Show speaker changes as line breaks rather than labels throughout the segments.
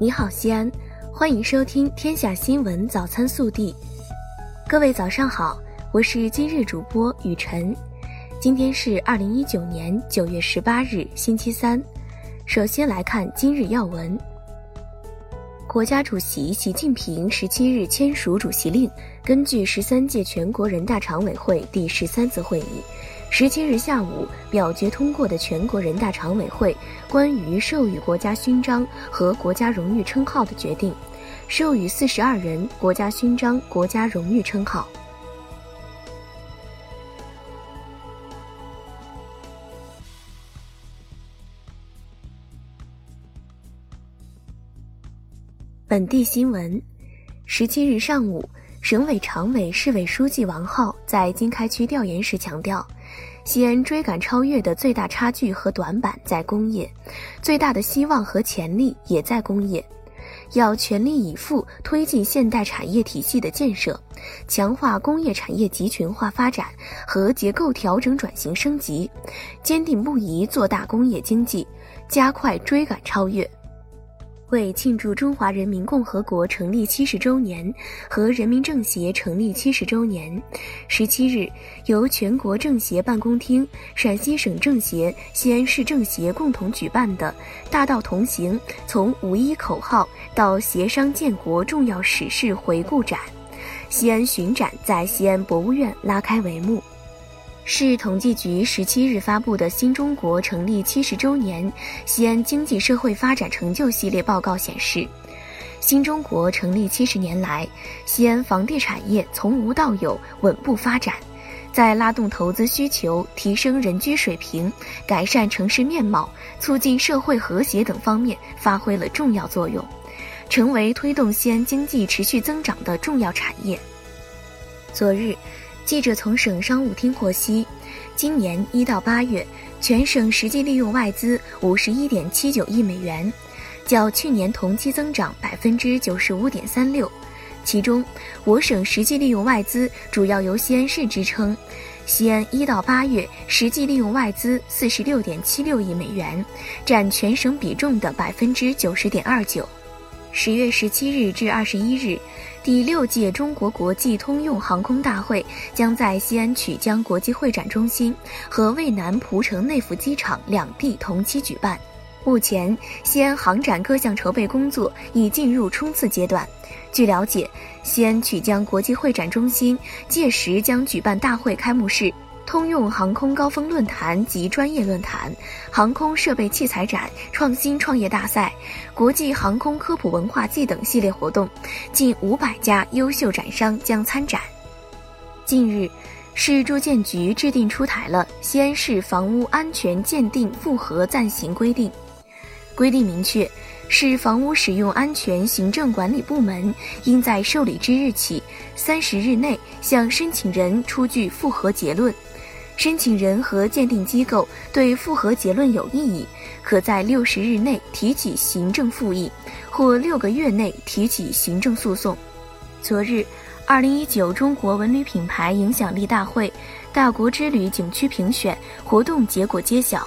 你好，西安，欢迎收听《天下新闻早餐速递》。各位早上好，我是今日主播雨晨。今天是二零一九年九月十八日，星期三。首先来看今日要闻。国家主席习近平十七日签署主席令，根据十三届全国人大常委会第十三次会议。十七日下午表决通过的全国人大常委会关于授予国家勋章和国家荣誉称号的决定，授予四十二人国家勋章、国家荣誉称号。本地新闻：十七日上午，省委常委、市委书记王浩在经开区调研时强调。西安追赶超越的最大差距和短板在工业，最大的希望和潜力也在工业。要全力以赴推进现代产业体系的建设，强化工业产业集群化发展和结构调整转型升级，坚定不移做大工业经济，加快追赶超越。为庆祝中华人民共和国成立七十周年和人民政协成立七十周年，十七日，由全国政协办公厅、陕西省政协、西安市政协共同举办的“大道同行：从五一口号到协商建国重要史事回顾展”西安巡展在西安博物院拉开帷幕。市统计局十七日发布的新中国成立七十周年西安经济社会发展成就系列报告显示，新中国成立七十年来，西安房地产业从无到有稳步发展，在拉动投资需求、提升人居水平、改善城市面貌、促进社会和谐等方面发挥了重要作用，成为推动西安经济持续增长的重要产业。昨日。记者从省商务厅获悉，今年一到八月，全省实际利用外资五十一点七九亿美元，较去年同期增长百分之九十五点三六。其中，我省实际利用外资主要由西安市支撑，西安一到八月实际利用外资四十六点七六亿美元，占全省比重的百分之九十点二九。十月十七日至二十一日。第六届中国国际通用航空大会将在西安曲江国际会展中心和渭南蒲城内府机场两地同期举办。目前，西安航展各项筹备工作已进入冲刺阶段。据了解，西安曲江国际会展中心届时将举办大会开幕式。通用航空高峰论坛及专业论坛、航空设备器材展、创新创业大赛、国际航空科普文化季等系列活动，近五百家优秀展商将参展。近日，市住建局制定出台了《西安市房屋安全鉴定复核暂行规定》，规定明确，市房屋使用安全行政管理部门应在受理之日起三十日内向申请人出具复核结论。申请人和鉴定机构对复核结论有异议，可在六十日内提起行政复议，或六个月内提起行政诉讼。昨日，二零一九中国文旅品牌影响力大会大国之旅景区评选活动结果揭晓，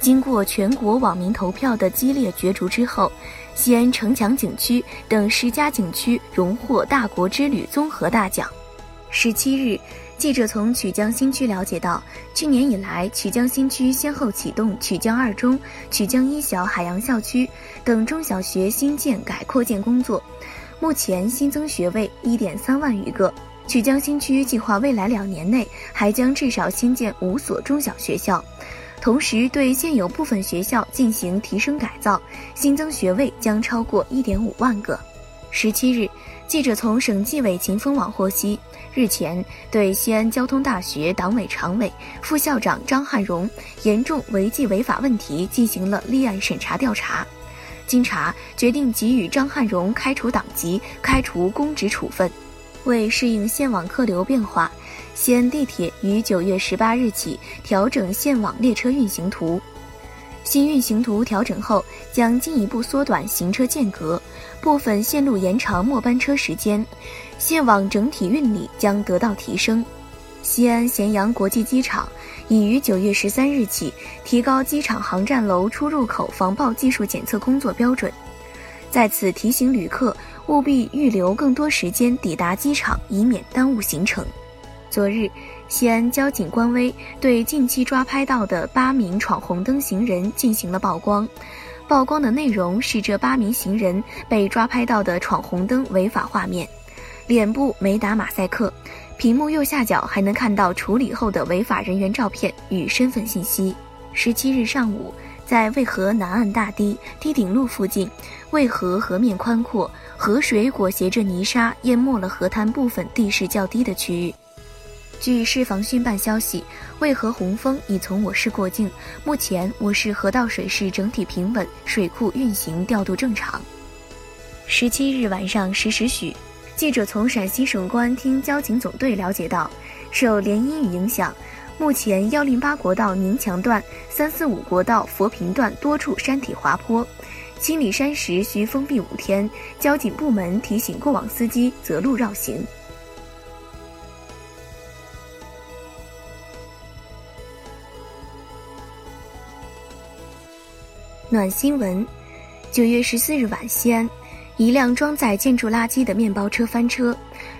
经过全国网民投票的激烈角逐之后，西安城墙景区等十家景区荣获大国之旅综合大奖。十七日。记者从曲江新区了解到，去年以来，曲江新区先后启动曲江二中、曲江一小海洋校区等中小学新建改扩建工作，目前新增学位一点三万余个。曲江新区计划未来两年内还将至少新建五所中小学校，同时对现有部分学校进行提升改造，新增学位将超过一点五万个。十七日，记者从省纪委秦风网获悉。日前，对西安交通大学党委常委、副校长张汉荣严重违纪违法问题进行了立案审查调查，经查决定给予张汉荣开除党籍、开除公职处分。为适应线网客流变化，西安地铁于九月十八日起调整线网列车运行图。新运行图调整后，将进一步缩短行车间隔，部分线路延长末班车时间，线网整体运力将得到提升。西安咸阳国际机场已于九月十三日起提高机场航站楼出入口防爆技术检测工作标准。在此提醒旅客务必预留更多时间抵达机场，以免耽误行程。昨日，西安交警官微对近期抓拍到的八名闯红灯行人进行了曝光。曝光的内容是这八名行人被抓拍到的闯红灯违法画面，脸部没打马赛克，屏幕右下角还能看到处理后的违法人员照片与身份信息。十七日上午，在渭河南岸大堤堤顶路附近，渭河河面宽阔，河水裹挟着泥沙淹没了河滩部分地势较低的区域。据市防汛办消息，渭河洪峰已从我市过境，目前我市河道水势整体平稳，水库运行调度正常。十七日晚上十时许，记者从陕西省公安厅交警总队了解到，受连阴雨影响，目前幺零八国道宁强段、三四五国道佛坪段多处山体滑坡，清理山石需封闭五天，交警部门提醒过往司机择路绕行。暖新闻：九月十四日晚，西安，一辆装载建筑垃圾的面包车翻车，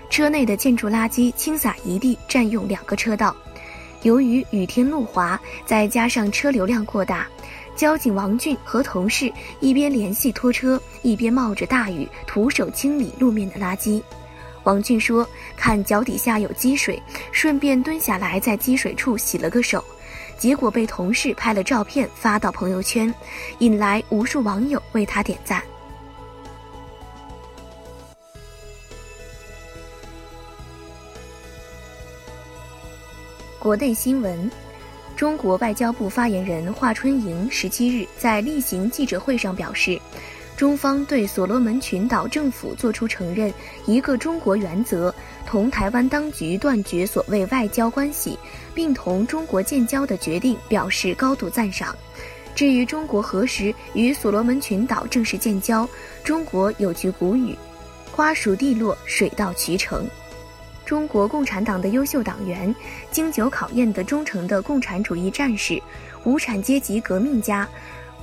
车内的建筑垃圾倾洒一地，占用两个车道。由于雨天路滑，再加上车流量过大，交警王俊和同事一边联系拖车，一边冒着大雨徒手清理路面的垃圾。王俊说：“看脚底下有积水，顺便蹲下来在积水处洗了个手。”结果被同事拍了照片发到朋友圈，引来无数网友为他点赞。国内新闻：中国外交部发言人华春莹十七日在例行记者会上表示。中方对所罗门群岛政府作出承认“一个中国”原则，同台湾当局断绝所谓外交关系，并同中国建交的决定表示高度赞赏。至于中国何时与所罗门群岛正式建交，中国有句古语：“瓜熟蒂落，水到渠成。”中国共产党的优秀党员，经久考验的忠诚的共产主义战士，无产阶级革命家。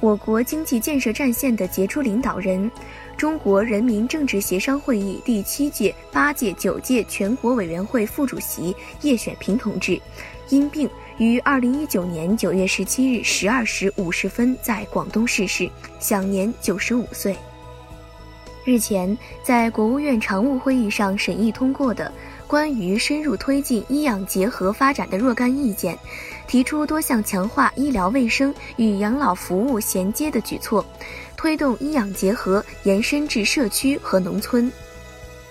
我国经济建设战线的杰出领导人，中国人民政治协商会议第七届、八届、九届全国委员会副主席叶选平同志，因病于二零一九年九月十七日十二时五十分在广东逝世，享年九十五岁。日前，在国务院常务会议上审议通过的关于深入推进医养结合发展的若干意见。提出多项强化医疗卫生与养老服务衔接的举措，推动医养结合延伸至社区和农村。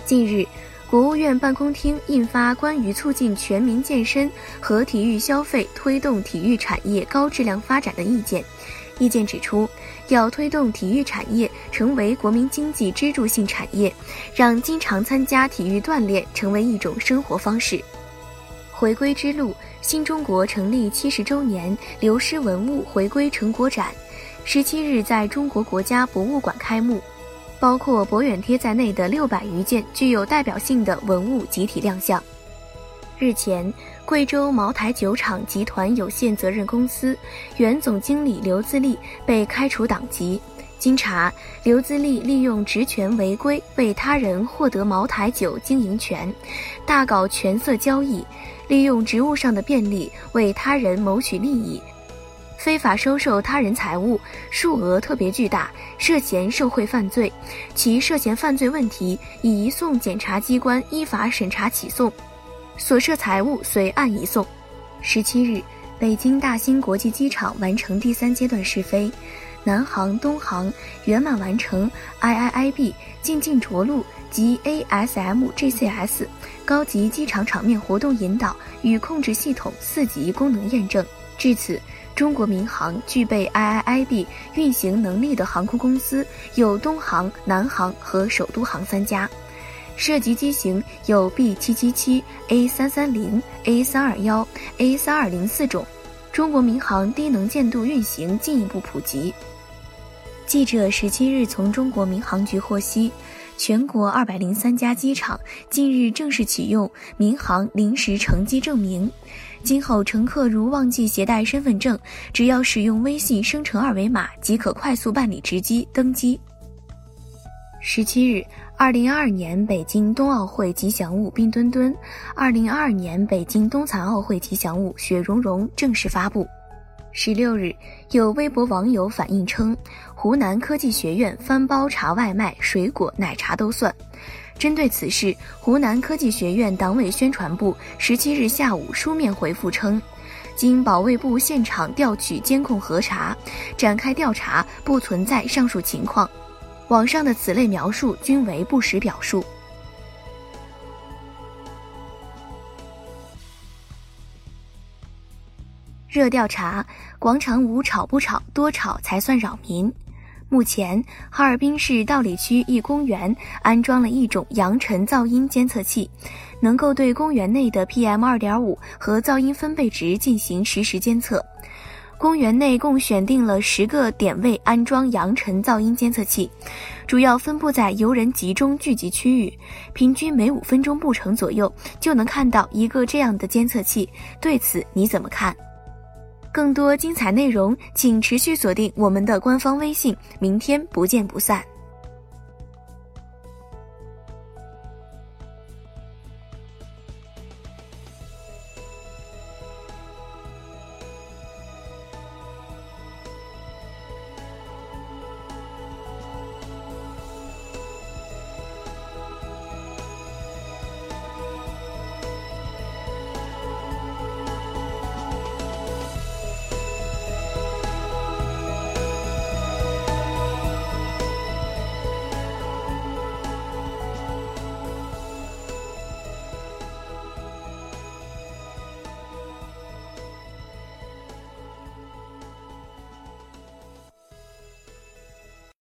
近日，国务院办公厅印发《关于促进全民健身和体育消费、推动体育产业高质量发展的意见》。意见指出，要推动体育产业成为国民经济支柱性产业，让经常参加体育锻炼成为一种生活方式。回归之路。新中国成立七十周年流失文物回归成果展，十七日在中国国家博物馆开幕，包括博远贴在内的六百余件具有代表性的文物集体亮相。日前，贵州茅台酒厂集团有限责任公司原总经理刘自立被开除党籍。经查，刘自立利用职权违规，为他人获得茅台酒经营权，大搞权色交易。利用职务上的便利为他人谋取利益，非法收受他人财物，数额特别巨大，涉嫌受贿犯罪。其涉嫌犯罪问题已移送检察机关依法审查起诉，所涉财物随案移送。十七日，北京大兴国际机场完成第三阶段试飞，南航、东航圆满完成 IIIB 进近着陆及 ASM GCS。高级机场场面活动引导与控制系统四级功能验证。至此，中国民航具备 IIIB 运行能力的航空公司有东航、南航和首都航三家，涉及机型有 B 七七七、A 三三零、A 三二幺、A 三二零四种。中国民航低能见度运行进一步普及。记者十七日从中国民航局获悉。全国二百零三家机场近日正式启用民航临时乘机证明，今后乘客如忘记携带身份证，只要使用微信生成二维码即可快速办理值机登机。十七日，二零二二年北京冬奥会吉祥物冰墩墩，二零二二年北京冬残奥会吉祥物雪融融正式发布。十六日，有微博网友反映称，湖南科技学院翻包查外卖，水果、奶茶都算。针对此事，湖南科技学院党委宣传部十七日下午书面回复称，经保卫部现场调取监控核查，展开调查，不存在上述情况。网上的此类描述均为不实表述。热调查：广场舞吵不吵？多吵才算扰民？目前，哈尔滨市道里区一公园安装了一种扬尘噪音监测器，能够对公园内的 PM 二点五和噪音分贝值进行实时监测。公园内共选定了十个点位安装扬尘噪音监测器，主要分布在游人集中聚集区域，平均每五分钟步程左右就能看到一个这样的监测器。对此你怎么看？更多精彩内容，请持续锁定我们的官方微信。明天不见不散。